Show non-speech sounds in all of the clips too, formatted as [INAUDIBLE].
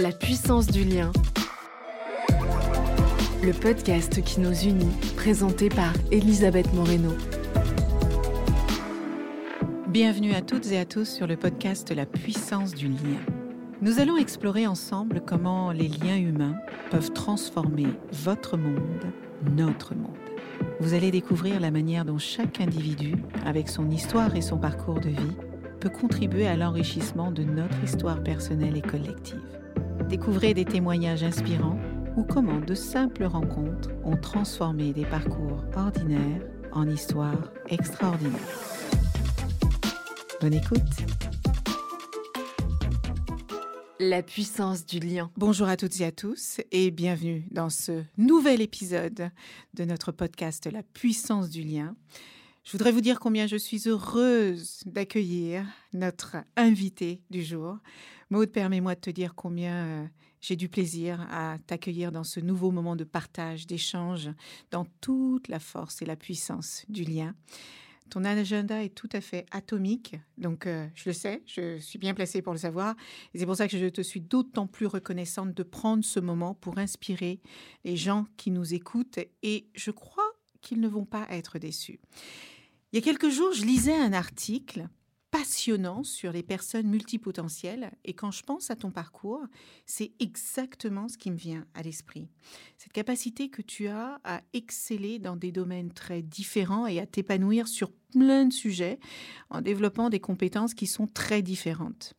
La puissance du lien. Le podcast qui nous unit, présenté par Elisabeth Moreno. Bienvenue à toutes et à tous sur le podcast La puissance du lien. Nous allons explorer ensemble comment les liens humains peuvent transformer votre monde, notre monde. Vous allez découvrir la manière dont chaque individu, avec son histoire et son parcours de vie, peut contribuer à l'enrichissement de notre histoire personnelle et collective. Découvrez des témoignages inspirants ou comment de simples rencontres ont transformé des parcours ordinaires en histoires extraordinaires. Bonne écoute La puissance du lien. Bonjour à toutes et à tous et bienvenue dans ce nouvel épisode de notre podcast La puissance du lien. Je voudrais vous dire combien je suis heureuse d'accueillir notre invité du jour. Maude, permets-moi de te dire combien euh, j'ai du plaisir à t'accueillir dans ce nouveau moment de partage, d'échange, dans toute la force et la puissance du lien. Ton agenda est tout à fait atomique, donc euh, je le sais, je suis bien placée pour le savoir. Et c'est pour ça que je te suis d'autant plus reconnaissante de prendre ce moment pour inspirer les gens qui nous écoutent et je crois qu'ils ne vont pas être déçus. Il y a quelques jours, je lisais un article passionnant sur les personnes multipotentielles et quand je pense à ton parcours, c'est exactement ce qui me vient à l'esprit. Cette capacité que tu as à exceller dans des domaines très différents et à t'épanouir sur plein de sujets en développant des compétences qui sont très différentes.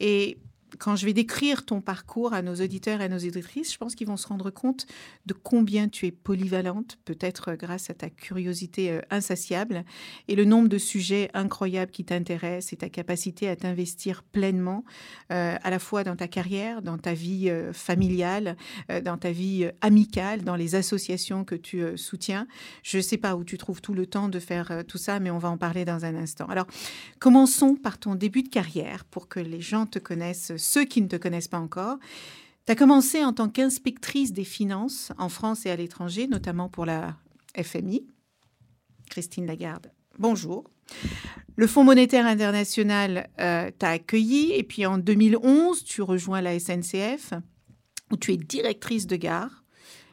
Et quand je vais décrire ton parcours à nos auditeurs et à nos auditrices, je pense qu'ils vont se rendre compte de combien tu es polyvalente, peut-être grâce à ta curiosité euh, insatiable et le nombre de sujets incroyables qui t'intéressent et ta capacité à t'investir pleinement, euh, à la fois dans ta carrière, dans ta vie euh, familiale, dans ta vie amicale, dans les associations que tu soutiens. Je ne sais pas où tu trouves tout le temps de faire tout ça, mais on va en parler dans un instant. Alors, commençons par ton début de carrière pour que les gens te connaissent ceux qui ne te connaissent pas encore. Tu as commencé en tant qu'inspectrice des finances en France et à l'étranger, notamment pour la FMI. Christine Lagarde, bonjour. Le Fonds monétaire international euh, t'a accueilli et puis en 2011, tu rejoins la SNCF où tu es directrice de gare,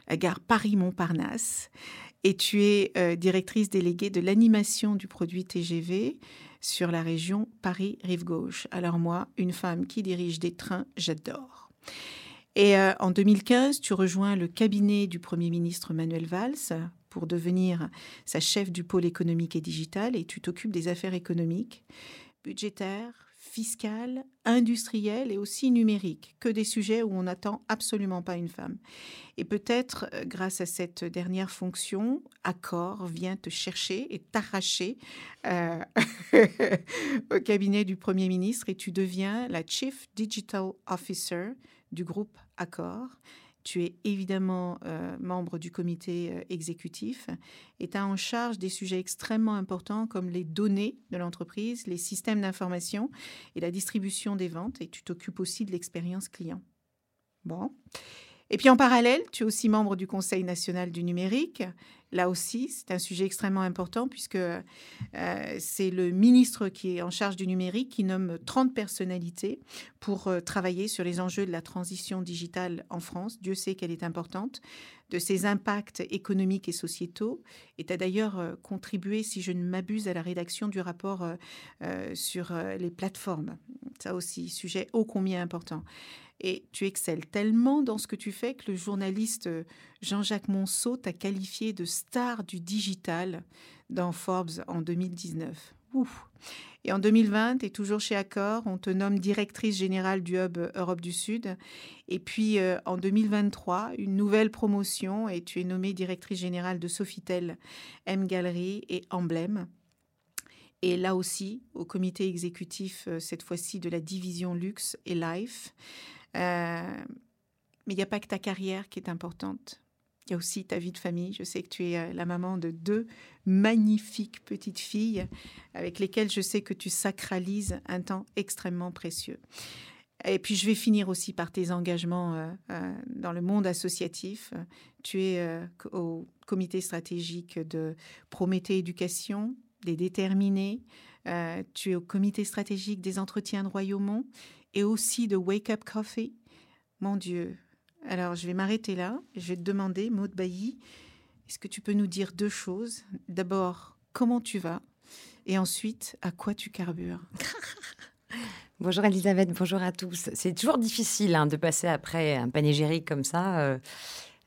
la gare Paris-Montparnasse, et tu es euh, directrice déléguée de l'animation du produit TGV sur la région Paris-Rive Gauche. Alors moi, une femme qui dirige des trains, j'adore. Et euh, en 2015, tu rejoins le cabinet du Premier ministre Manuel Valls pour devenir sa chef du pôle économique et digital et tu t'occupes des affaires économiques, budgétaires, fiscale, industrielle et aussi numérique, que des sujets où on n'attend absolument pas une femme. Et peut-être, euh, grâce à cette dernière fonction, Accor vient te chercher et t'arracher euh, [LAUGHS] au cabinet du Premier ministre et tu deviens la Chief Digital Officer du groupe Accor. Tu es évidemment euh, membre du comité euh, exécutif et tu as en charge des sujets extrêmement importants comme les données de l'entreprise, les systèmes d'information et la distribution des ventes. Et tu t'occupes aussi de l'expérience client. Bon. Et puis en parallèle, tu es aussi membre du Conseil national du numérique Là aussi, c'est un sujet extrêmement important puisque euh, c'est le ministre qui est en charge du numérique qui nomme 30 personnalités pour euh, travailler sur les enjeux de la transition digitale en France. Dieu sait qu'elle est importante, de ses impacts économiques et sociétaux. Et as d'ailleurs euh, contribué, si je ne m'abuse, à la rédaction du rapport sur les plateformes. Ça aussi, sujet ô combien important. Et tu excelles tellement dans ce que tu fais que le journaliste euh, Jean-Jacques Monceau t'a qualifié de star du digital dans Forbes en 2019. Et en 2020, et toujours chez Accor, on te nomme directrice générale du Hub Europe du Sud. Et puis euh, en 2023, une nouvelle promotion et tu es nommée directrice générale de Sofitel, M Gallery et Emblème. Et là aussi, au comité exécutif, euh, cette fois-ci de la division Luxe et Life. Euh, mais il n'y a pas que ta carrière qui est importante. Il y a aussi ta vie de famille. Je sais que tu es euh, la maman de deux magnifiques petites filles avec lesquelles je sais que tu sacralises un temps extrêmement précieux. Et puis je vais finir aussi par tes engagements euh, dans le monde associatif. Tu es au comité stratégique de Prométhée Éducation, des Déterminés. tu es au comité stratégique des entretiens de Royaumont et aussi de Wake Up Coffee. Mon Dieu. Alors, je vais m'arrêter là. Je vais te demander, Maud Bailly, est-ce que tu peux nous dire deux choses? D'abord, comment tu vas? Et ensuite, à quoi tu carbures? [LAUGHS] Bonjour Elisabeth, bonjour à tous. C'est toujours difficile hein, de passer après un panégyrique comme ça. Euh,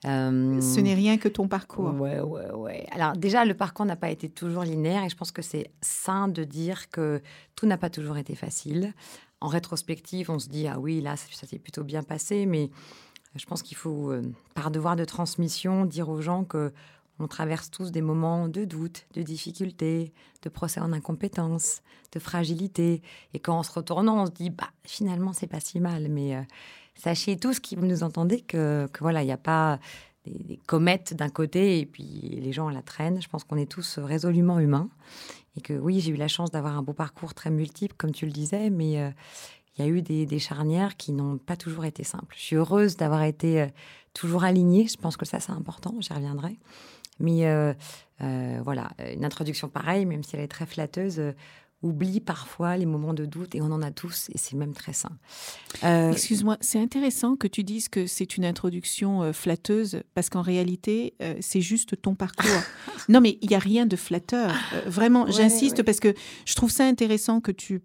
euh, Ce n'est rien que ton parcours. Ouais, ouais, ouais. Alors déjà, le parcours n'a pas été toujours linéaire et je pense que c'est sain de dire que tout n'a pas toujours été facile. En rétrospective, on se dit, ah oui, là, ça s'est plutôt bien passé, mais je pense qu'il faut, euh, par devoir de transmission, dire aux gens que on traverse tous des moments de doute, de difficulté, de procès en incompétence, de fragilité. Et quand on se retournant, on se dit, bah, finalement, c'est pas si mal. Mais euh, sachez tous qui nous entendez que, voilà, il n'y a pas des, comètes d'un côté et puis les gens à la traîne. Je pense qu'on est tous résolument humains. Et que oui, j'ai eu la chance d'avoir un beau parcours très multiple, comme tu le disais, mais euh, il y a eu des, charnières qui n'ont pas toujours été simples. Je suis heureuse d'avoir été euh, toujours alignée. Je pense que ça, c'est important. J'y reviendrai. Mais euh, euh, voilà, une introduction pareille, même si elle est très flatteuse, euh, oublie parfois les moments de doute et on en a tous et c'est même très sain. Excuse-moi, c'est intéressant que tu dises que c'est une introduction flatteuse parce qu'en réalité, c'est juste ton parcours. [LAUGHS] non, mais il n'y a rien de flatteur. vraiment, j'insiste parce que je trouve ça intéressant que tu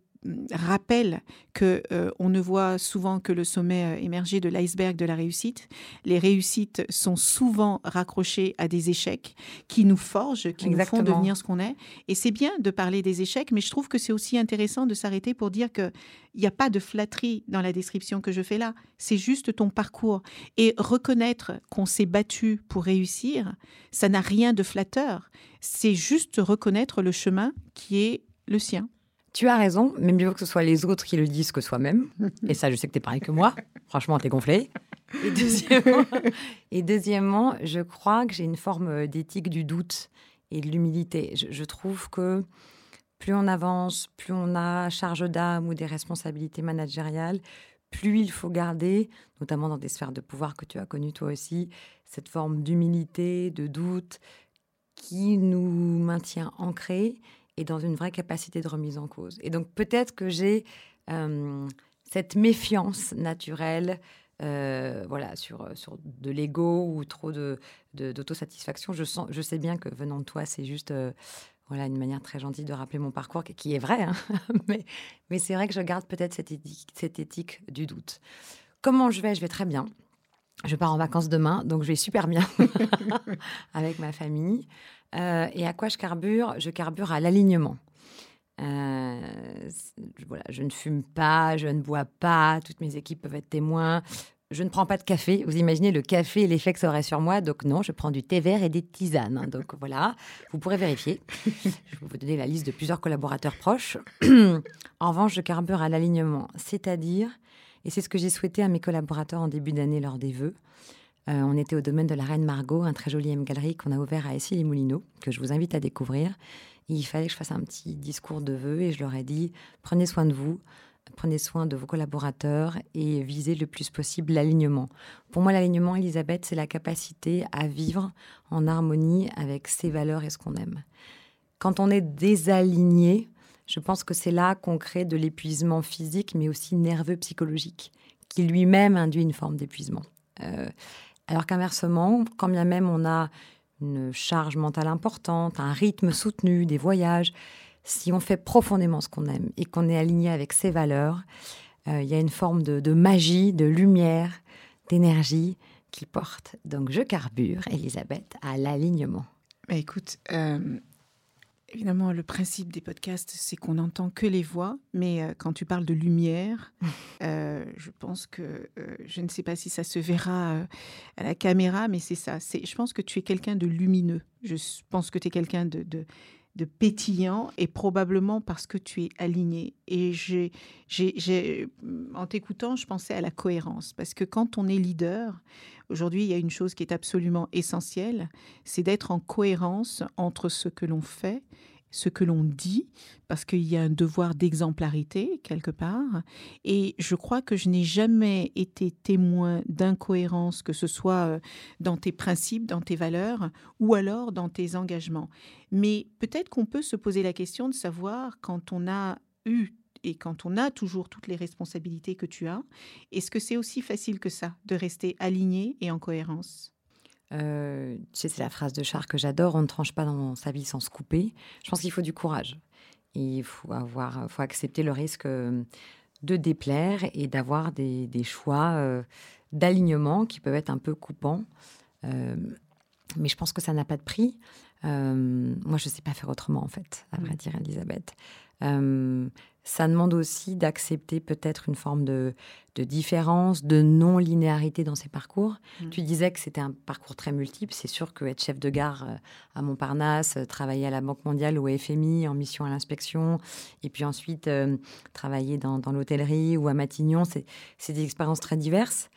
rappelle que euh, on ne voit souvent que le sommet euh, émergé de l'iceberg de la réussite. Les réussites sont souvent raccrochées à des échecs qui nous forgent, qui nous font devenir ce qu'on est. Et c'est bien de parler des échecs, mais je trouve que c'est aussi intéressant de s'arrêter pour dire que il n'y a pas de flatterie dans la description que je fais là. C'est juste ton parcours et reconnaître qu'on s'est battu pour réussir, ça n'a rien de flatteur. C'est juste reconnaître le chemin qui est le sien. Tu as raison, mais mieux que ce soit les autres qui le disent que soi-même. Et ça, je sais que tu es pareil que moi. Franchement, tu es gonflé. Et deuxièmement, [LAUGHS] et deuxièmement, je crois que j'ai une forme d'éthique du doute et de l'humilité. Je, trouve que plus on avance, plus on a charge d'âme ou des responsabilités managériales, plus il faut garder, notamment dans des sphères de pouvoir que tu as connues toi aussi, cette forme d'humilité, de doute qui nous maintient ancrés et dans une vraie capacité de remise en cause. Et donc peut-être que j'ai euh, cette méfiance naturelle euh, voilà, sur, sur de l'ego ou trop de, d'autosatisfaction. Je, sens, je sais bien que venant de toi, c'est juste euh, voilà, une manière très gentille de rappeler mon parcours, qui est vrai, hein. [LAUGHS] mais, mais c'est vrai que je garde peut-être cette cette éthique du doute. Comment je vais? Je vais très bien. Je pars en vacances demain, donc je vais super bien [LAUGHS] avec ma famille. Euh, et à quoi je carbure? Je carbure à l'alignement. Euh, voilà, je ne fume pas, je ne bois pas, toutes mes équipes peuvent être témoins. Je ne prends pas de café. Vous imaginez le café et l'effet que ça aurait sur moi. Donc non, je prends du thé vert et des tisanes. Hein. Donc voilà, vous pourrez vérifier. Je vais vous donner la liste de plusieurs collaborateurs proches. [CLEARS THROAT] en revanche, je carbure à l'alignement, c'est-à-dire, et c'est ce que j'ai souhaité à mes collaborateurs en début d'année lors des vœux, euh, on était au domaine de la Reine Margot, un très joli M-Galerie qu'on a ouvert à Essy les Moulineaux, que je vous invite à découvrir. il fallait que je fasse un petit discours de vœux et je leur ai dit prenez soin de vous, prenez soin de vos collaborateurs et visez le plus possible l'alignement. Pour moi, l'alignement, Elisabeth, c'est la capacité à vivre en harmonie avec ses valeurs et ce qu'on aime. Quand on est désaligné, je pense que c'est là qu'on crée de l'épuisement physique, mais aussi nerveux psychologique, qui lui-même induit une forme d'épuisement. Euh, alors qu'inversement, quand bien même on a une charge mentale importante, un rythme soutenu, des voyages, si on fait profondément ce qu'on aime et qu'on est aligné avec ses valeurs, euh, il y a une forme de, magie, de lumière, d'énergie qui porte. Donc je carbure, Elisabeth, à l'alignement. Écoute, euh, Évidemment, le principe des podcasts, c'est qu'on n'entend que les voix, mais euh, quand tu parles de lumière, [LAUGHS] euh, je pense que, euh, je ne sais pas si ça se verra à la caméra, mais c'est ça. Je pense que tu es quelqu'un de lumineux. Je pense que tu es quelqu'un de, de, de, pétillant, et probablement parce que tu es aligné. Et j'ai, en t'écoutant, je pensais à la cohérence, parce que quand on est leader, aujourd'hui, il y a une chose qui est absolument essentielle, c'est d'être en cohérence entre ce que l'on fait ce que l'on dit, parce qu'il y a un devoir d'exemplarité quelque part. Et je crois que je n'ai jamais été témoin d'incohérence, que ce soit euh, dans tes principes, dans tes valeurs, ou alors dans tes engagements. Mais peut-être qu'on peut se poser la question de savoir quand on a eu et quand on a toujours toutes les responsabilités que tu as, est-ce que c'est aussi facile que ça de rester aligné et en cohérence? Euh, c'est la phrase de Char que j'adore on ne tranche pas dans sa vie sans se couper. Je pense qu'il faut du courage. Il faut, avoir, faut accepter le risque euh, de déplaire et d'avoir des, des, choix euh, d'alignement qui peuvent être un peu coupants. Mais je pense que ça n'a pas de prix. moi, je ne sais pas faire autrement, en fait, à vrai dire, Elisabeth ça demande aussi d'accepter peut-être une forme de, différence, de non-linéarité dans ses parcours. Mmh. Tu disais que c'était un parcours très multiple. C'est sûr que être chef de gare euh, à Montparnasse, euh, travailler à la Banque mondiale ou au FMI en mission à l'inspection, et puis ensuite euh, travailler dans, l'hôtellerie ou à Matignon, c'est des expériences très diverses.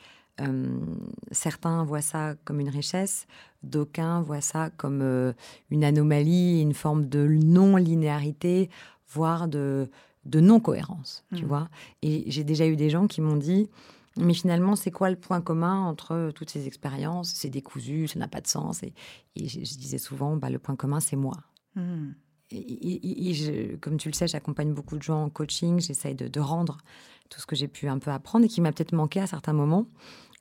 Certains voient ça comme une richesse, d'aucuns voient ça comme une anomalie, une forme de non-linéarité, voire de, de non-cohérence, tu mmh. vois. Et j'ai déjà eu des gens qui m'ont dit, mais finalement, c'est quoi le point commun entre toutes ces expériences? C'est décousu, ça n'a pas de sens. Et, je, disais souvent, bah, le point commun, c'est moi. Mmh. Et, comme tu le sais, j'accompagne beaucoup de gens en coaching, j'essaye de, rendre tout ce que j'ai pu un peu apprendre et qui m'a peut-être manqué à certains moments.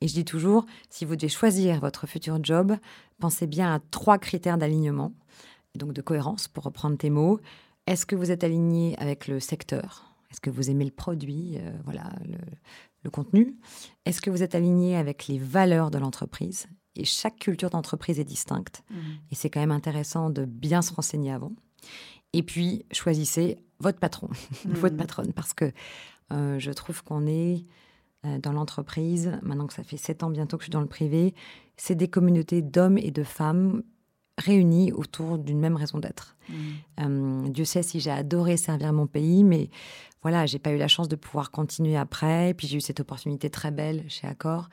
Et je dis toujours, si vous devez choisir votre futur job, pensez bien à trois critères d'alignement, donc de cohérence, pour reprendre tes mots. Est-ce que vous êtes aligné avec le secteur? Est-ce que vous aimez le produit, euh, voilà, le, contenu Est-ce que vous êtes aligné avec les valeurs de l'entreprise? Et chaque culture d'entreprise est distincte. Mmh. Et c'est quand même intéressant de bien se renseigner avant. Et puis, choisissez votre patron, [LAUGHS] votre mmh. patronne, parce que euh, je trouve qu'on est euh, dans l'entreprise, maintenant que ça fait sept ans bientôt que je suis dans le privé, c'est des communautés d'hommes et de femmes réunis autour d'une même raison d'être. Mmh. Euh, Dieu sait si j'ai adoré servir mon pays, mais voilà, j'ai pas eu la chance de pouvoir continuer après. Puis j'ai eu cette opportunité très belle chez Accor.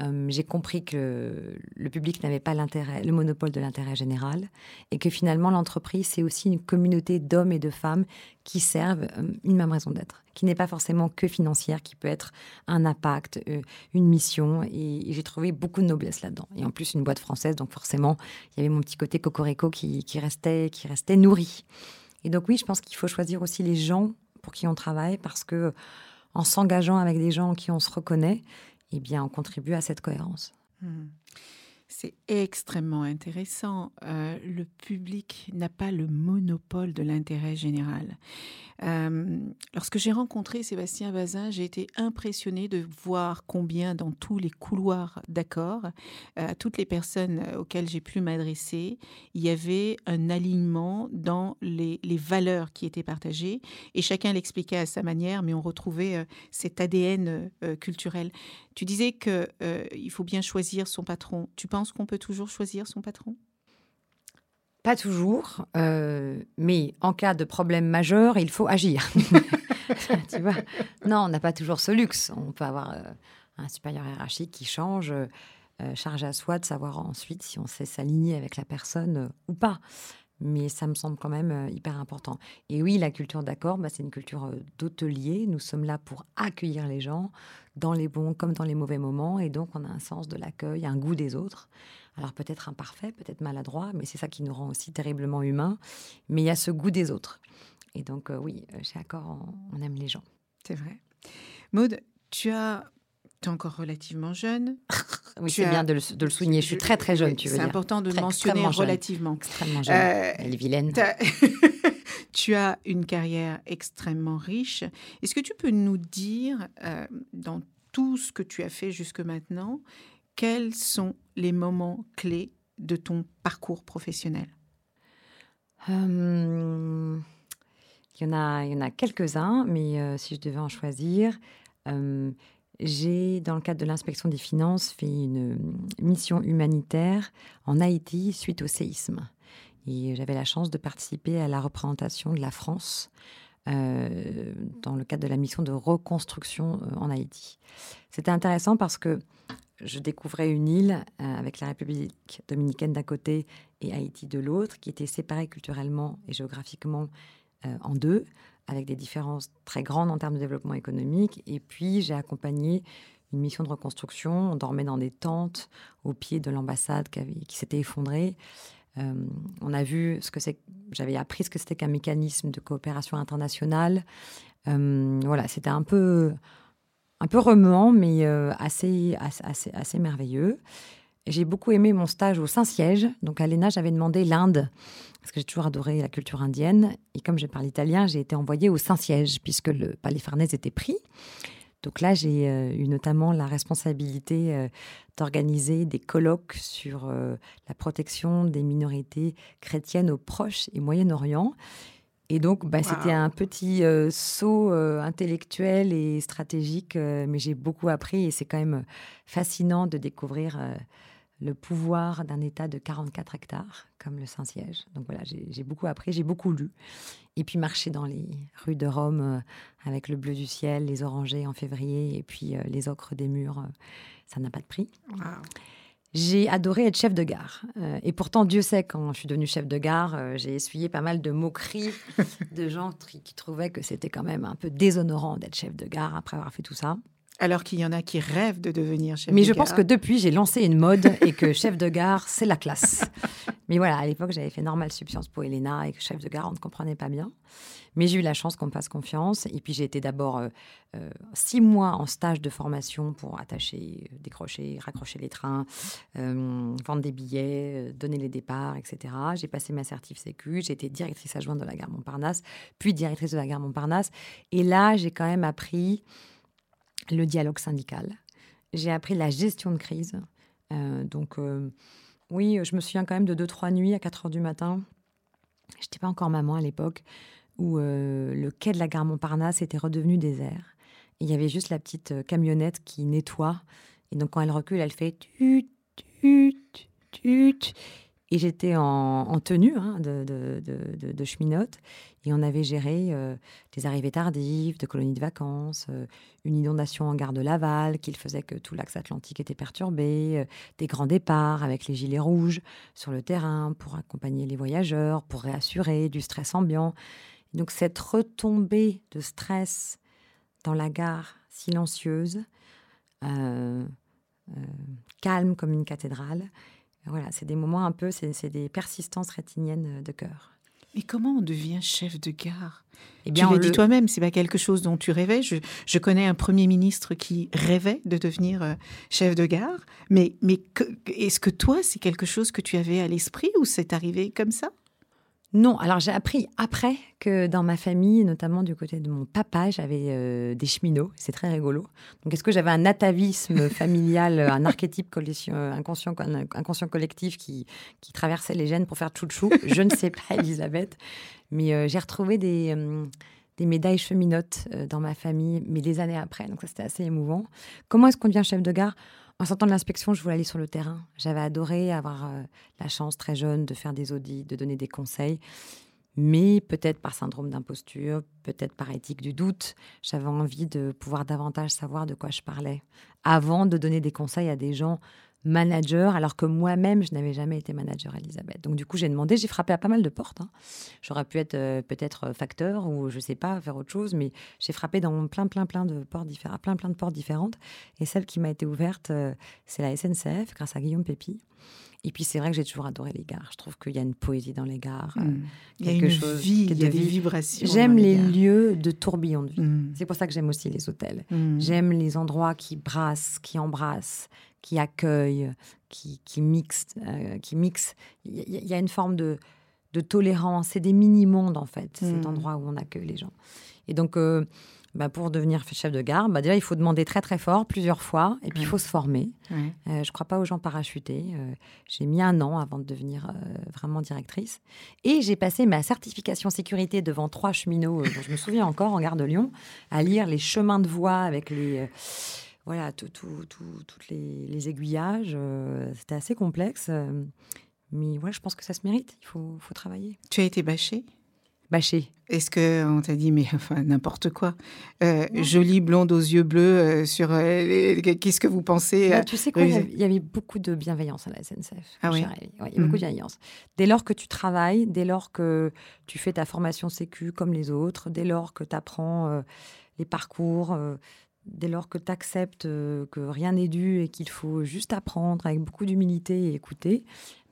Euh, j'ai compris que le public n'avait pas le monopole de l'intérêt général, et que finalement l'entreprise c'est aussi une communauté d'hommes et de femmes qui servent euh, une même raison d'être, qui n'est pas forcément que financière, qui peut être un impact, euh, une mission, et, j'ai trouvé beaucoup de noblesse là-dedans. Et en plus une boîte française, donc forcément il y avait mon petit côté cocorico qui, qui restait, qui restait nourri. Et donc oui, je pense qu'il faut choisir aussi les gens pour qui on travaille, parce que en s'engageant avec des gens en qui on se reconnaît, eh bien, on contribue à cette cohérence. Hmm. C'est extrêmement intéressant. Euh, le public n'a pas le monopole de l'intérêt général. Euh, lorsque j'ai rencontré Sébastien Bazin, j'ai été impressionnée de voir combien dans tous les couloirs d'accord, euh, à toutes les personnes auxquelles j'ai pu m'adresser, il y avait un alignement dans les, valeurs qui étaient partagées et chacun l'expliquait à sa manière, mais on retrouvait cet ADN culturel. Tu disais qu'il faut bien choisir son patron. Tu penses qu'on peut toujours choisir son patron? Pas toujours, euh, mais en cas de problème majeur, il faut agir. [LAUGHS] non, on n'a pas toujours ce luxe. On peut avoir euh, un supérieur hiérarchique qui change, euh, charge à soi de savoir ensuite si on sait s'aligner avec la personne ou pas. Mais ça me semble quand même hyper important. Et oui, la culture d'accord, bah, c'est une culture d'hôtelier. Nous sommes là pour accueillir les gens dans les bons comme dans les mauvais moments. Et donc, on a un sens de l'accueil, un goût des autres. Alors peut-être imparfait, peut-être maladroit, mais c'est ça qui nous rend aussi terriblement humains. Mais il y a ce goût des autres. Et donc euh, oui, euh, chez Accor, on, aime les gens. C'est vrai. Maude, tu as tu es encore relativement jeune. [LAUGHS] oui, c'est bien de le, souligner. Je suis très, très jeune, tu veux dire. C'est important de le mentionner relativement. Extrêmement jeune. Euh, Elle est vilaine. [LAUGHS] tu as une carrière extrêmement riche. Est-ce que tu peux nous dire, dans tout ce que tu as fait jusque maintenant, quels sont les moments clés de ton parcours professionnel? Hum, Il y en a, quelques-uns, mais euh, si je devais en choisir, hum, j'ai, dans le cadre de l'inspection des finances, fait une mission humanitaire en Haïti suite au séisme. Et j'avais la chance de participer à la représentation de la France euh, dans le cadre de la mission de reconstruction euh, en Haïti. C'était intéressant parce que je découvrais une île euh, avec la République dominicaine d'un côté et Haïti de l'autre, qui était séparée culturellement et géographiquement euh, en deux, avec des différences très grandes en termes de développement économique. Et puis, j'ai accompagné une mission de reconstruction. On dormait dans des tentes au pied de l'ambassade qui, s'était effondrée. on a vu ce que c'est. J'avais appris ce que c'était qu'un mécanisme de coopération internationale. voilà, c'était un peu, un peu remuant, mais assez, assez, assez merveilleux. J'ai beaucoup aimé mon stage au Saint-Siège. Donc à l'ENA, j'avais demandé l'Inde, parce que j'ai toujours adoré la culture indienne. Et comme je parle italien, j'ai été envoyée au Saint-Siège, puisque le Palais Farnèse était pris. Donc là, j'ai euh, eu notamment la responsabilité euh, d'organiser des colloques sur euh, la protection des minorités chrétiennes au Proche et Moyen-Orient. Et donc, bah, c'était un petit saut intellectuel et stratégique, mais j'ai beaucoup appris et c'est quand même fascinant de découvrir le pouvoir d'un État de 44 hectares, comme le Saint-Siège. Donc voilà, j'ai beaucoup appris, j'ai beaucoup lu. Et puis marcher dans les rues de Rome euh, avec le bleu du ciel, les orangers en février et puis euh, les ocres des murs, euh, ça n'a pas de prix. J'ai adoré être chef de gare. et pourtant, Dieu sait, quand je suis devenue chef de gare, j'ai essuyé pas mal de moqueries [LAUGHS] de gens qui trouvaient que c'était quand même un peu déshonorant d'être chef de gare après avoir fait tout ça. Alors qu'il y en a qui rêvent de devenir chef Mais de gare. Mais je pense que depuis, j'ai lancé une mode et que chef de gare, c'est la classe. [LAUGHS] Mais voilà, à l'époque, j'avais fait normal sub Sciences Po Elena et que chef de gare, on ne comprenait pas bien. Mais j'ai eu la chance qu'on me fasse confiance. Et puis, j'ai été d'abord euh, euh, six mois en stage de formation pour attacher, décrocher, raccrocher les trains, euh, vendre des billets, donner les départs, etc. J'ai passé ma certif Sécu. J'ai été directrice adjointe de la gare Montparnasse, puis directrice de la gare Montparnasse. Et là, j'ai quand même appris le dialogue syndical. J'ai appris la gestion de crise. Euh, donc, euh, oui, je me souviens quand même de deux, trois nuits à 4 heures du matin. Je n'étais pas encore maman à l'époque, où euh, le quai de la gare Montparnasse était redevenu désert. il y avait juste la petite camionnette qui nettoie. Et donc, quand elle recule, elle fait tut, tut, tut. Et j'étais en, tenue hein, de, cheminote. Et on avait géré euh, des arrivées tardives, de colonies de vacances, euh, une inondation en gare de Laval qui faisait que tout l'axe atlantique était perturbé, euh, des grands départs avec les gilets rouges sur le terrain pour accompagner les voyageurs, pour réassurer, du stress ambiant. donc cette retombée de stress dans la gare silencieuse, calme comme une cathédrale, voilà, c'est des moments un peu, c'est des persistances rétiniennes de cœur. Mais comment on devient chef de gare? Eh bien, Tu l'as dit toi-même, c'est pas quelque chose dont tu rêvais. Je, connais un premier ministre qui rêvait de devenir euh, chef de gare, mais, mais est-ce que toi, c'est quelque chose que tu avais à l'esprit ou c'est arrivé comme ça? Non, alors j'ai appris après que dans ma famille, notamment du côté de mon papa, j'avais euh, des cheminots. C'est très rigolo. Donc est-ce que j'avais un atavisme [LAUGHS] familial, un archétype inconscient, inconscient collectif qui, qui traversait les gènes pour faire chouchou Je ne sais pas, [LAUGHS] Elisabeth. Mais euh, j'ai retrouvé des, euh, des médailles cheminotes dans ma famille, mais des années après. Donc ça, c'était assez émouvant. Comment est-ce qu'on devient chef de gare? En sortant de l'inspection, je voulais aller sur le terrain. J'avais adoré avoir euh, la chance très jeune de faire des audits, de donner des conseils. Mais peut-être par syndrome d'imposture, peut-être par éthique du doute, j'avais envie de pouvoir davantage savoir de quoi je parlais avant de donner des conseils à des gens manager, alors que moi-même, je n'avais jamais été manager, Elisabeth. Donc, du coup, j'ai demandé, j'ai frappé à pas mal de portes. Hein. J'aurais pu être euh, peut-être euh, facteur ou je sais pas, faire autre chose, mais j'ai frappé dans plein, plein, plein de portes différentes, plein, plein de portes différentes. Et celle qui m'a été ouverte, euh, c'est la SNCF, grâce à Guillaume Pépi. Et puis c'est vrai que j'ai toujours adoré les gares. Je trouve qu'il y a une poésie dans les gares. Mmh. Il y a une vie, il y a des vibrations. J'aime les, lieux de tourbillon de vie. Mmh. C'est pour ça que j'aime aussi les hôtels. Mmh. J'aime les endroits qui brassent, qui embrassent, qui accueille, qui, qui mixe. Euh, qui. Il y, a une forme de, de tolérance. C'est des mini-mondes, en fait, cet hmm. endroit où on accueille les gens. Et donc, euh, bah, pour devenir chef de gare, bah, déjà, il faut demander très, très fort, plusieurs fois, et puis il faut se former. Euh, je ne crois pas aux gens parachutés. j'ai mis un an avant de devenir vraiment directrice. Et j'ai passé ma certification sécurité devant trois cheminots, dont je me souviens encore, en gare de Lyon, à lire les chemins de voie avec les voilà, tout, toutes les, aiguillages. Euh, c'était assez complexe. Euh, mais voilà, je pense que ça se mérite. Il faut, travailler. Tu as été bâchée? Bâchée. Est-ce qu'on t'a dit, mais enfin, n'importe quoi euh, Jolie blonde aux yeux bleus, sur qu'est-ce que vous pensez bah, Tu sais quoi, il y avait beaucoup de bienveillance à la SNCF. Ah oui Il y a beaucoup de mhm. bienveillance. Dès lors que tu travailles, dès lors que tu fais ta formation sécu comme les autres, dès lors que tu apprends les parcours, dès lors que tu acceptes euh, que rien n'est dû et qu'il faut juste apprendre avec beaucoup d'humilité et écouter,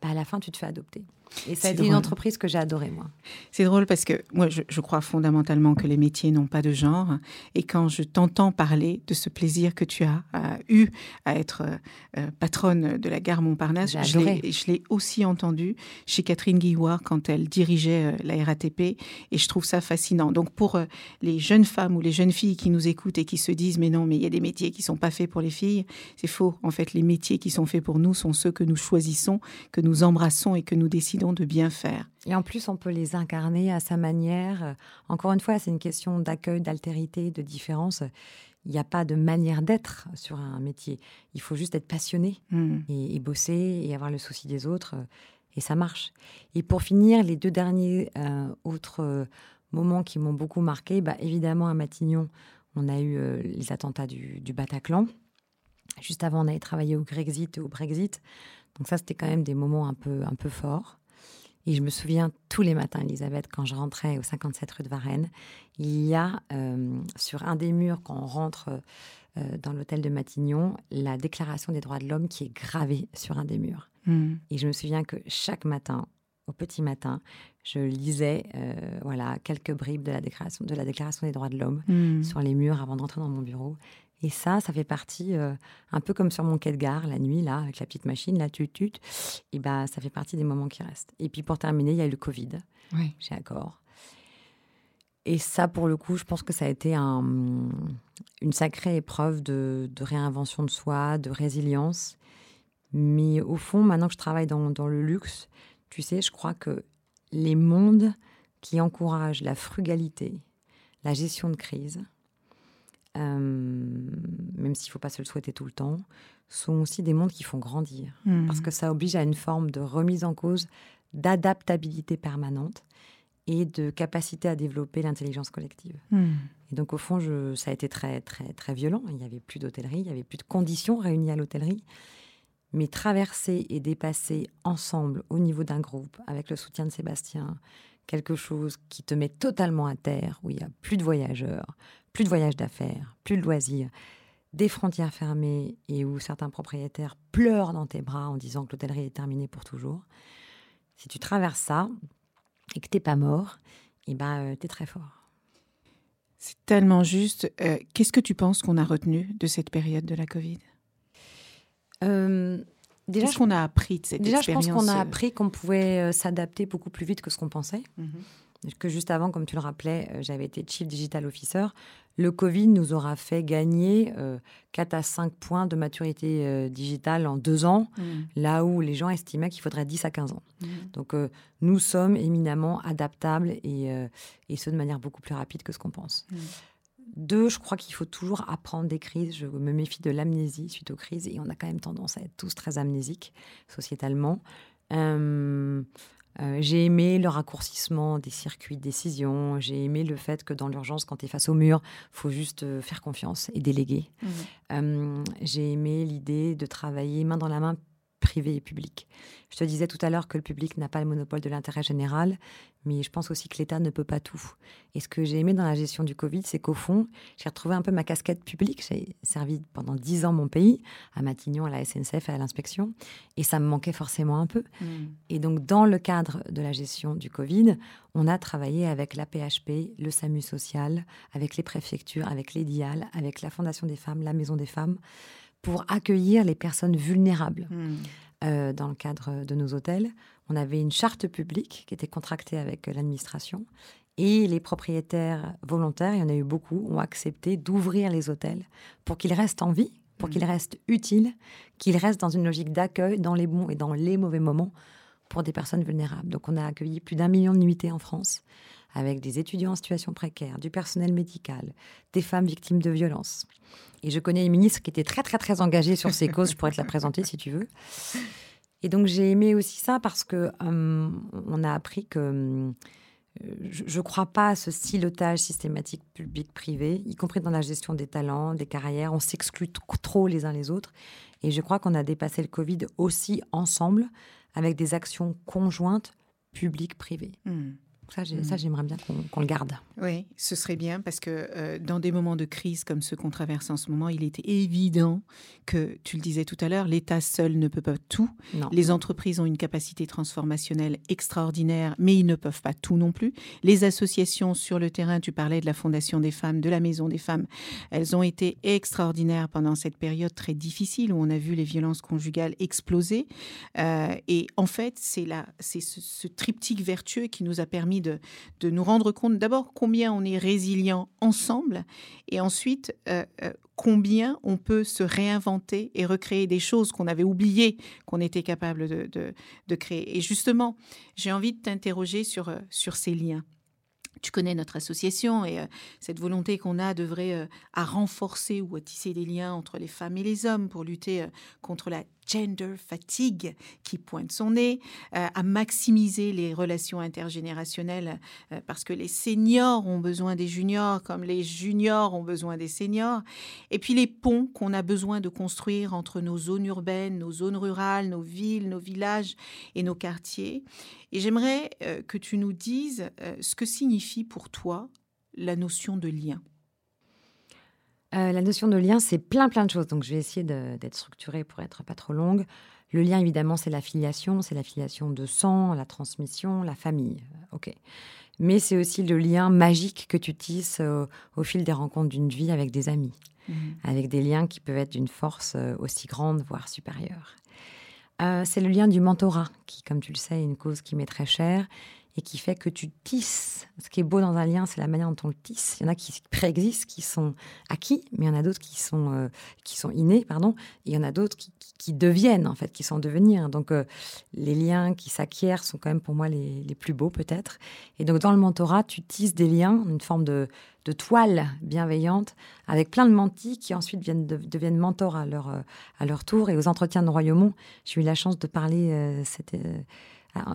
bah, à la fin, tu te fais adopter. Et été une entreprise que j'ai adorée, moi. C'est drôle parce que moi, je, crois fondamentalement que les métiers n'ont pas de genre. Et quand je t'entends parler de ce plaisir que tu as eu à être euh, euh, patronne de la gare Montparnasse, je l'ai aussi entendu chez Catherine Guilloire quand elle dirigeait euh, la RATP. Et je trouve ça fascinant. Donc, pour les jeunes femmes ou les jeunes filles qui nous écoutent et qui se disent, mais non, mais il y a des métiers qui sont pas faits pour les filles, c'est faux. En fait, les métiers qui sont faits pour nous sont ceux que nous choisissons, que nous embrassons et que nous décidons de bien faire. Et en plus, on peut les incarner à sa manière. Encore une fois, c'est une question d'accueil, d'altérité, de différence. Il n'y a pas de manière d'être sur un métier. Il faut juste être passionné hmm. et, bosser et avoir le souci des autres. Et ça marche. Et pour finir, les deux derniers euh, autres euh, moments qui m'ont beaucoup marqué, bah, évidemment à Matignon, on a eu euh, les attentats du, du, Bataclan. Juste avant, on avait travaillé au Grexit et au Brexit. Donc ça, c'était quand même des moments un peu, un peu forts. Et je me souviens tous les matins, Elisabeth, quand je rentrais au 57 rue de Varennes, il y a euh, sur un des murs, quand on rentre euh, dans l'hôtel de Matignon, la déclaration des droits de l'homme qui est gravée sur un des murs. Hmm. Et je me souviens que chaque matin, au petit matin, je lisais euh, voilà quelques bribes de la déclaration de la déclaration des droits de l'homme hmm. sur les murs avant d'entrer dans mon bureau. Et ça, ça fait partie, euh, un peu comme sur mon quai de gare, la nuit, là, avec la petite machine, la tut, tut. Et ben, ça fait partie des moments qui restent. Et puis, pour terminer, il y a eu le Covid oui. chez Accor. Et ça, pour le coup, je pense que ça a été un, une sacrée épreuve de, de, réinvention de soi, de résilience. Mais au fond, maintenant que je travaille dans, dans le luxe, tu sais, je crois que les mondes qui encouragent la frugalité, la gestion de crise, même s'il ne faut pas se le souhaiter tout le temps, sont aussi des mondes qui font grandir. Hmm. Parce que ça oblige à une forme de remise en cause, d'adaptabilité permanente et de capacité à développer l'intelligence collective. Hmm. Et donc, au fond, je, ça a été très, très, très violent. Il n'y avait plus d'hôtellerie, il n'y avait plus de conditions réunies à l'hôtellerie. Mais traverser et dépasser ensemble, au niveau d'un groupe, avec le soutien de Sébastien, quelque chose qui te met totalement à terre, où il n'y a plus de voyageurs, plus de voyages d'affaires, plus de loisirs, des frontières fermées et où certains propriétaires pleurent dans tes bras en disant que l'hôtellerie est terminée pour toujours. Si tu traverses ça et que t'es pas mort, et eh ben, euh, tu es très fort. C'est tellement juste. Euh, qu'est-ce que tu penses qu'on a retenu de cette période de la Covid? Euh, Déjà, Qu'est-ce qu'on a appris de cette déjà, expérience Déjà, je pense qu'on a appris qu'on pouvait s'adapter beaucoup plus vite que ce qu'on pensait. Mhm que juste avant, comme tu le rappelais, euh, j'avais été Chief Digital Officer. Le Covid nous aura fait gagner 4 euh, à 5 points de maturité euh, digitale en deux ans, mmh. là où les gens estimaient qu'il faudrait 10 à 15 ans. Mmh. Donc, nous sommes éminemment adaptables et, et, ce de manière beaucoup plus rapide que ce qu'on pense. Mmh. Deux, je crois qu'il faut toujours apprendre des crises. Je me méfie de l'amnésie suite aux crises et on a quand même tendance à être tous très amnésiques sociétalement. Euh, j'ai aimé le raccourcissement des circuits de décision. J'ai aimé le fait que dans l'urgence, quand tu es face au mur, faut juste euh, faire confiance et déléguer. Mmh. Euh, j'ai aimé l'idée de travailler main dans la main privé et public. Je te disais tout à l'heure que le public n'a pas le monopole de l'intérêt général, mais je pense aussi que l'État ne peut pas tout. Et ce que j'ai aimé dans la gestion du Covid, c'est qu'au fond, j'ai retrouvé un peu ma casquette publique. J'ai servi pendant dix ans mon pays, à Matignon, à la SNCF et à l'inspection, et ça me manquait forcément un peu. Mmh. Et donc, dans le cadre de la gestion du Covid, on a travaillé avec la PHP, le SAMU social, avec les préfectures, avec les DIAL, avec la Fondation des femmes, la Maison des femmes pour accueillir les personnes vulnérables. Hmm. Euh, dans le cadre de nos hôtels, on avait une charte publique qui était contractée avec l'administration et les propriétaires volontaires, il y en a eu beaucoup, ont accepté d'ouvrir les hôtels pour qu'ils restent en vie, pour hmm. qu'ils restent utiles, qu'ils restent dans une logique d'accueil dans les bons et dans les mauvais moments pour des personnes vulnérables. Donc on a accueilli plus d'un million de nuitées en France avec des étudiants en situation précaire, du personnel médical, des femmes victimes de violences. Et je connais une ministre qui était très, très, très engagée sur ces causes. Je pourrais te la présenter si tu veux. Et donc, j'ai aimé aussi ça parce que hum, on a appris que hum, je ne crois pas à ce silotage systématique public-privé, y compris dans la gestion des talents, des carrières. On s'exclut trop les uns les autres. Et je crois qu'on a dépassé le Covid aussi ensemble avec des actions conjointes publiques-privées. Hmm. Ça, ça j'aimerais bien qu'on le garde. Oui, ce serait bien parce que euh, dans des moments de crise comme ceux qu'on traverse en ce moment, il était évident que, tu le disais tout à l'heure, l'État seul ne peut pas tout. Les entreprises ont une capacité transformationnelle extraordinaire, mais ils ne peuvent pas tout non plus. Les associations sur le terrain, tu parlais de la Fondation des femmes, de la Maison des femmes, elles ont été extraordinaires pendant cette période très difficile où on a vu les violences conjugales exploser. Euh, et en fait, c'est ce, ce triptyque vertueux qui nous a permis de, de nous rendre compte d'abord combien on est résilient ensemble et ensuite euh, euh, combien on peut se réinventer et recréer des choses qu'on avait oubliées qu'on était capable de, créer. Et justement, j'ai envie de t'interroger sur, euh, sur ces liens tu connais notre association et cette volonté qu'on a d'œuvrer à renforcer ou à tisser des liens entre les femmes et les hommes pour lutter contre la gender fatigue qui pointe son nez, euh, à maximiser les relations intergénérationnelles euh, parce que les seniors ont besoin des juniors comme les juniors ont besoin des seniors, et puis les ponts qu'on a besoin de construire entre nos zones urbaines, nos zones rurales, nos villes, nos villages et nos quartiers. Et j'aimerais euh, que tu nous dises ce que signifie pour toi la notion de lien. Euh, la notion de lien, c'est plein plein de choses. Donc je vais essayer d'être structurée pour être pas trop longue. Le lien, évidemment, c'est la filiation, c'est la filiation de sang, la transmission, la famille. Euh, ok. Mais c'est aussi le lien magique que tu tisses au fil des rencontres d'une vie avec des amis, mhm. avec des liens qui peuvent être d'une force euh, aussi grande, voire supérieure. c'est le lien du mentorat, qui, comme tu le sais, est une cause qui m'est très chère et qui fait que tu tisses. Ce qui est beau dans un lien, c'est la manière dont on le tisse. Il y en a qui préexistent, qui sont acquis, mais il y en a d'autres qui sont euh, qui sont innés, pardon. Et il y en a d'autres qui, qui, deviennent en fait, qui sont devenir. Donc euh, les liens qui s'acquièrent sont quand même pour moi les, les plus beaux peut-être. Et donc dans le mentorat, tu tisses des liens, une forme de, de toile bienveillante avec plein de mentis qui ensuite viennent deviennent mentors à leur euh, à leur tour. Et aux entretiens de Royaumont, j'ai eu la chance de parler cette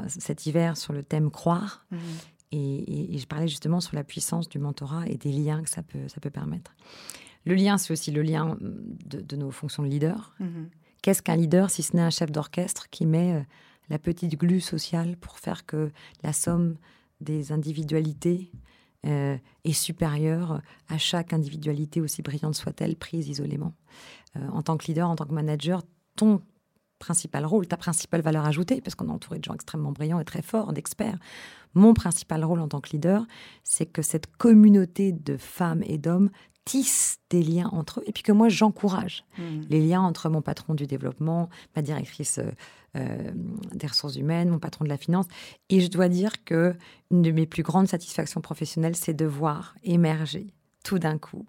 cet hiver sur le thème croire. Mhm. Et, je parlais justement sur la puissance du mentorat et des liens que ça peut, ça peut permettre. Le lien, c'est aussi le lien de, nos fonctions de leader. Mhm. Qu'est-ce qu'un leader si ce n'est un chef d'orchestre qui met euh, la petite glu sociale pour faire que la somme des individualités euh, est supérieure à chaque individualité, aussi brillante soit-elle, prise isolément? Euh, en tant que leader, en tant que manager, ton principal rôle, ta principale valeur ajoutée, parce qu'on est entouré de gens extrêmement brillants et très forts, d'experts. Mon principal rôle en tant que leader, c'est que cette communauté de femmes et d'hommes tisse des liens entre eux et puis que moi j'encourage mmh. les liens entre mon patron du développement, ma directrice euh, euh, des ressources humaines, mon patron de la finance. Et je dois dire que une de mes plus grandes satisfactions professionnelles, c'est de voir émerger tout d'un coup,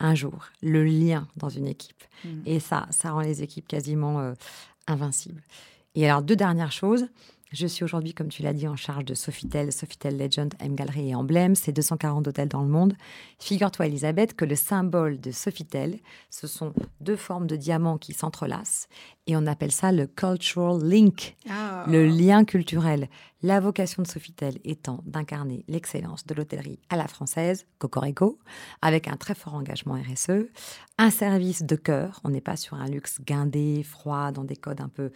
un jour, le lien dans une équipe. Mmh. Et ça, ça rend les équipes quasiment euh, invincible. Et alors, deux dernières choses. Je suis aujourd'hui, comme tu l'as dit, en charge de Sofitel, Sofitel Legend, M Gallery et Emblème, c'est 240 hôtels dans le monde. Figure-toi, Elisabeth, que le symbole de Sofitel, ce sont deux formes de diamants qui s'entrelacent et on appelle ça le cultural link, ah. le lien culturel. La vocation de Sofitel étant d'incarner l'excellence de l'hôtellerie à la française, Cocorico, avec un très fort engagement RSE, un service de cœur. On n'est pas sur un luxe guindé, froid, dans des codes un peu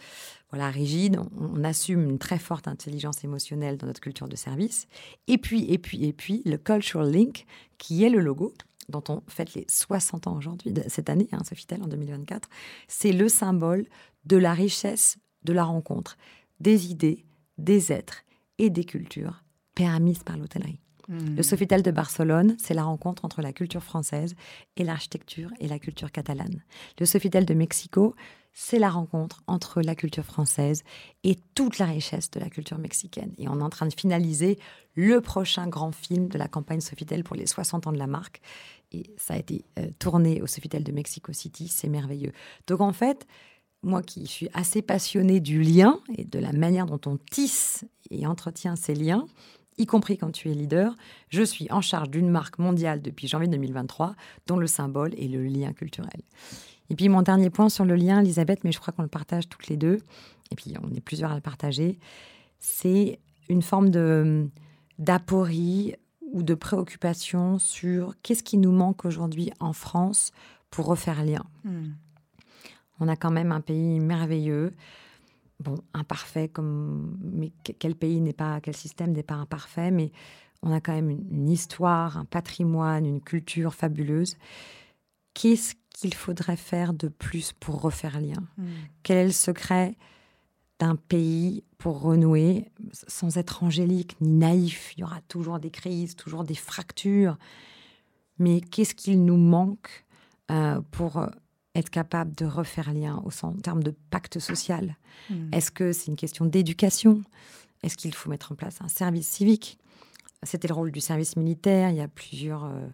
voilà rigides. On, assume une très forte intelligence émotionnelle dans notre culture de service. Et puis, et puis, et puis, le cultural link, qui est le logo dont on fête les 60 ans aujourd'hui, cette année, hein, Sofitel en 2024, c'est le symbole de la richesse de la rencontre, des idées, des êtres et des cultures permises par l'hôtellerie. Hmm. Le Sofitel de Barcelone, c'est la rencontre entre la culture française et l'architecture et la culture catalane. Le Sofitel de Mexico, c'est la rencontre entre la culture française et toute la richesse de la culture mexicaine. Et on est en train de finaliser le prochain grand film de la campagne Sofitel pour les 60 ans de la marque. Et ça a été euh, tourné au Sofitel de Mexico City, c'est merveilleux. Donc en fait, moi qui suis assez passionnée du lien et de la manière dont on tisse et entretient ces liens, y compris quand tu es leader, je suis en charge d'une marque mondiale depuis janvier 2023 dont le symbole est le lien culturel. Et puis mon dernier point sur le lien, Elisabeth, mais je crois qu'on le partage toutes les deux, et puis on est plusieurs à le partager, c'est une forme de d'aporie ou de préoccupation sur qu'est-ce qui nous manque aujourd'hui en France pour refaire lien. Hmm. On a quand même un pays merveilleux. bon, imparfait, comme mais quel pays n'est pas, quel système n'est pas imparfait, mais on a quand même une, histoire, un patrimoine, une culture fabuleuse. Qu'est-ce qu'il faudrait faire de plus pour refaire lien hmm. Quel est le secret d'un pays pour renouer sans être angélique ni naïf? Il y aura toujours des crises, toujours des fractures. Mais qu'est-ce qu'il nous manque euh, pour euh, être capable de refaire lien au en termes de pacte social? Hmm. Est-ce que c'est une question d'éducation? Est-ce qu'il faut mettre en place un service civique? C'était le rôle du service militaire il y a plusieurs euh,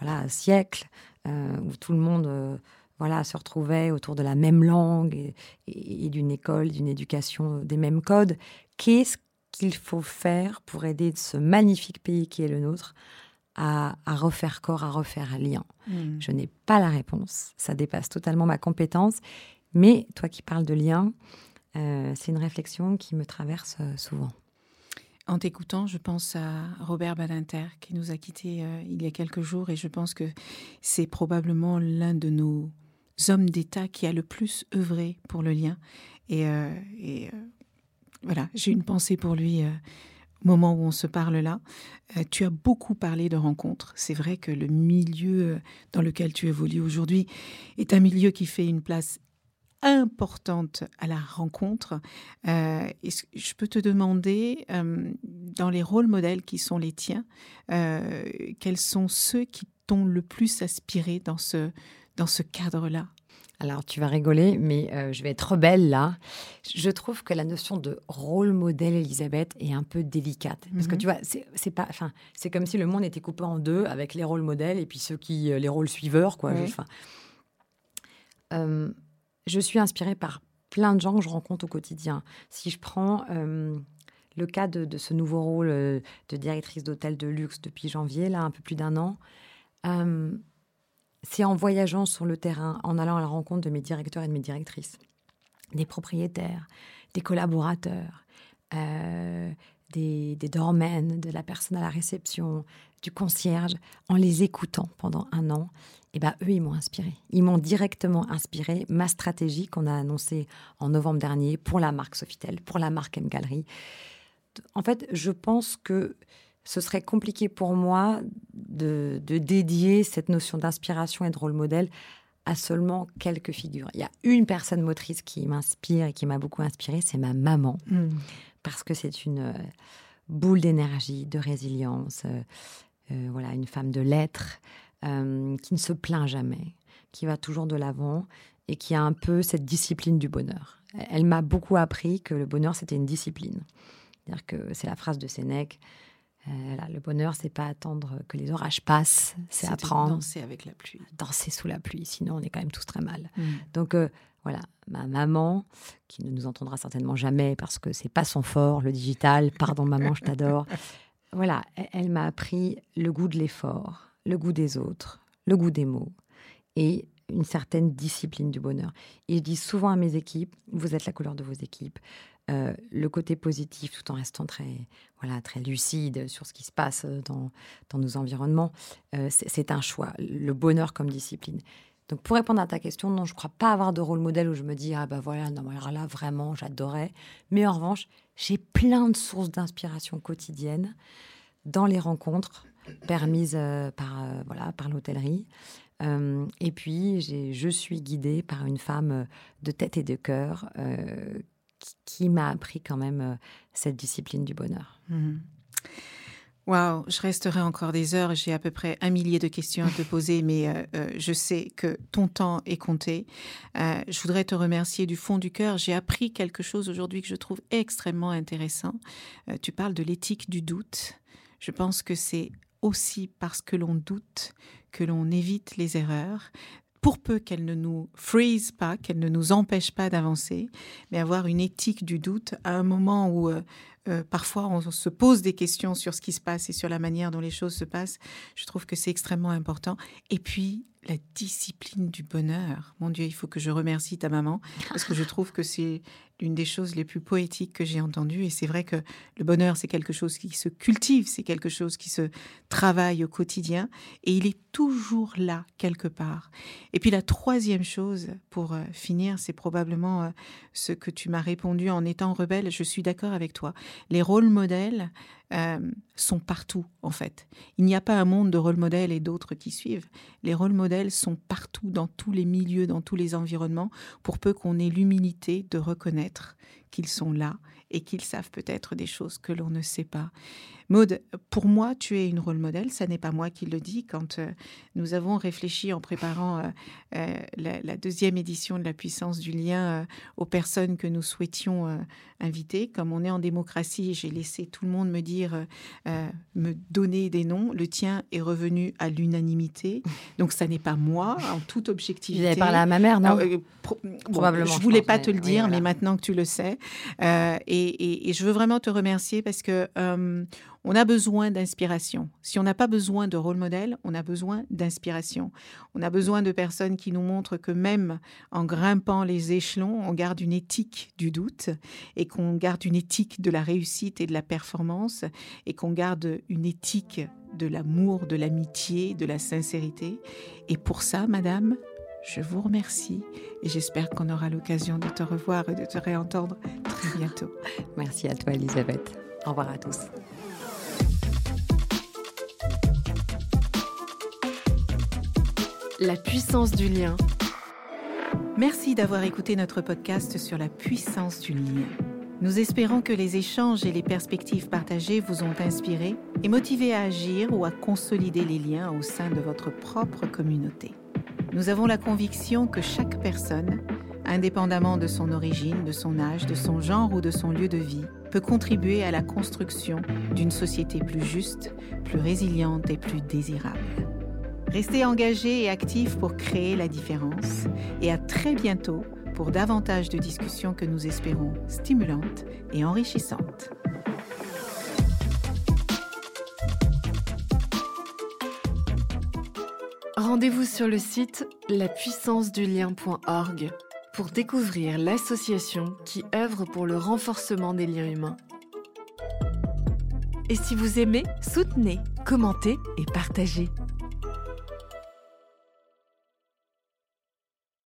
voilà, siècles, où tout le monde voilà, se retrouvait autour de la même langue et, d'une école, d'une éducation, des mêmes codes. Qu'est-ce qu'il faut faire pour aider ce magnifique pays qui est le nôtre à, refaire corps, à refaire lien? Hmm. Je n'ai pas la réponse. Ça dépasse totalement ma compétence. Mais toi qui parles de lien, euh, c'est une réflexion qui me traverse euh, souvent. En t'écoutant, je pense à Robert Badinter qui nous a quittés euh, il y a quelques jours et je pense que c'est probablement l'un de nos hommes d'État qui a le plus œuvré pour le lien. Et, voilà, j'ai une pensée pour lui moment où on se parle là. Euh, tu as beaucoup parlé de rencontres. C'est vrai que le milieu euh, dans lequel tu évolues aujourd'hui est un milieu qui fait une place importante à la rencontre. Euh, je peux te demander, dans les rôles modèles qui sont les tiens, quels sont ceux qui t'ont le plus aspiré dans ce, dans ce cadre-là? Alors, tu vas rigoler, mais euh, je vais être rebelle là. Je trouve que la notion de rôle modèle, Elisabeth, est un peu délicate. Parce que mhm. tu vois, c'est pas, enfin, c'est comme si le monde était coupé en deux avec les rôles modèles et puis ceux qui, euh, les rôles suiveurs, quoi. Euh, je, suis inspirée par plein de gens que je rencontre au quotidien. Si je prends le cas de, ce nouveau rôle de directrice d'hôtel de luxe depuis janvier, là, un peu plus d'un an c'est en voyageant sur le terrain, en allant à la rencontre de mes directeurs et de mes directrices, des propriétaires, des collaborateurs, euh, des, des doormen, de la personne à la réception, du concierge, en les écoutant pendant un an, eh ben, eux, ils m'ont inspiré. Ils m'ont directement inspiré ma stratégie qu'on a annoncée en novembre dernier pour la marque Sofitel, pour la marque M Gallery. En fait, je pense que ce serait compliqué pour moi de, dédier cette notion d'inspiration et de rôle modèle à seulement quelques figures. Il y a une personne motrice qui m'inspire et qui m'a beaucoup inspirée, c'est ma maman, hmm. parce que c'est une euh, boule d'énergie, de résilience, euh, euh, voilà, une femme de lettres qui ne se plaint jamais, qui va toujours de l'avant et qui a un peu cette discipline du bonheur. Elle m'a beaucoup appris que le bonheur c'était une discipline. C'est-à-dire que c'est la phrase de Sénèque euh, le bonheur, c'est pas attendre que les orages passent, c'est apprendre. Danser avec la pluie. Danser sous la pluie, sinon on est quand même tous très mal. Mm. Donc euh, voilà, ma maman, qui ne nous entendra certainement jamais parce que c'est pas son fort, le digital, pardon maman, je t'adore. [LAUGHS] Voilà, elle, m'a appris le goût de l'effort, le goût des autres, le goût des mots et une certaine discipline du bonheur. Et je dis souvent à mes équipes, vous êtes la couleur de vos équipes. Euh, le côté positif tout en restant très, voilà, très lucide sur ce qui se passe dans, dans nos environnements, euh, c'est un choix. Le bonheur comme discipline. Donc, pour répondre à ta question, non, je ne crois pas avoir de rôle modèle où je me dis, ah ben voilà, non, alors là, vraiment, j'adorais. Mais en revanche, j'ai plein de sources d'inspiration quotidienne dans les rencontres permises euh, par, voilà, par l'hôtellerie. et puis, je suis guidée par une femme de tête et de cœur qui, m'a appris quand même euh, cette discipline du bonheur. Mhm. Waouh, je resterai encore des heures. J'ai à peu près un millier de questions à te [LAUGHS] poser, mais euh, euh, je sais que ton temps est compté. je voudrais te remercier du fond du cœur. J'ai appris quelque chose aujourd'hui que je trouve extrêmement intéressant. tu parles de l'éthique du doute. Je pense que c'est aussi parce que l'on doute que l'on évite les erreurs pour peu qu'elle ne nous freeze pas, qu'elle ne nous empêche pas d'avancer, mais avoir une éthique du doute à un moment où euh, euh, parfois on se pose des questions sur ce qui se passe et sur la manière dont les choses se passent. Je trouve que c'est extrêmement important. Et puis, la discipline du bonheur. Mon Dieu, il faut que je remercie ta maman parce que je trouve que c'est l'une des choses les plus poétiques que j'ai entendues. Et c'est vrai que le bonheur, c'est quelque chose qui se cultive, c'est quelque chose qui se travaille au quotidien et il est toujours là quelque part. Et puis la troisième chose, pour euh, finir, c'est probablement euh, ce que tu m'as répondu en étant rebelle. Je suis d'accord avec toi. Les rôles modèles, euh, sont partout, en fait. Il n'y a pas un monde de rôle modèles et d'autres qui suivent. Les rôles modèles sont partout, dans tous les milieux, dans tous les environnements, pour peu qu'on ait l'humilité de reconnaître être qu'ils sont là et qu'ils savent peut-être des choses que l'on ne sait pas. Maude, pour moi, tu es une rôle modèle. Ça n'est pas moi qui le dis. Quand euh, nous avons réfléchi en préparant euh, euh, la, deuxième édition de la puissance du lien aux personnes que nous souhaitions inviter, comme on est en démocratie, j'ai laissé tout le monde me dire, me donner des noms. Le tien est revenu à l'unanimité. Donc, ça n'est pas moi, en toute objectivité. Vous avez parlé à ma mère, non? Probablement. je voulais pas te le dire, mais maintenant que tu le sais, et, et, je veux vraiment te remercier parce que on a besoin d'inspiration. Si on n'a pas besoin de rôle modèle, on a besoin d'inspiration. On a besoin de personnes qui nous montrent que même en grimpant les échelons, on garde une éthique du doute et qu'on garde une éthique de la réussite et de la performance et qu'on garde une éthique de l'amour, de l'amitié, de la sincérité. Et pour ça, madame, je vous remercie et j'espère qu'on aura l'occasion de te revoir et de te réentendre très bientôt. [LAUGHS] Merci à toi, Elisabeth. Au revoir à tous. La puissance du lien. Merci d'avoir écouté notre podcast sur la puissance du lien. Nous espérons que les échanges et les perspectives partagées vous ont inspiré et motivé à agir ou à consolider les liens au sein de votre propre communauté. Nous avons la conviction que chaque personne, indépendamment de son origine, de son âge, de son genre ou de son lieu de vie, peut contribuer à la construction d'une société plus juste, plus résiliente et plus désirable. Restez engagés et actifs pour créer la différence et à très bientôt pour davantage de discussions que nous espérons stimulantes et enrichissantes. Rendez-vous sur le site lapuissancedulien.org pour découvrir l'association qui œuvre pour le renforcement des liens humains. Et si vous aimez, soutenez, commentez et partagez.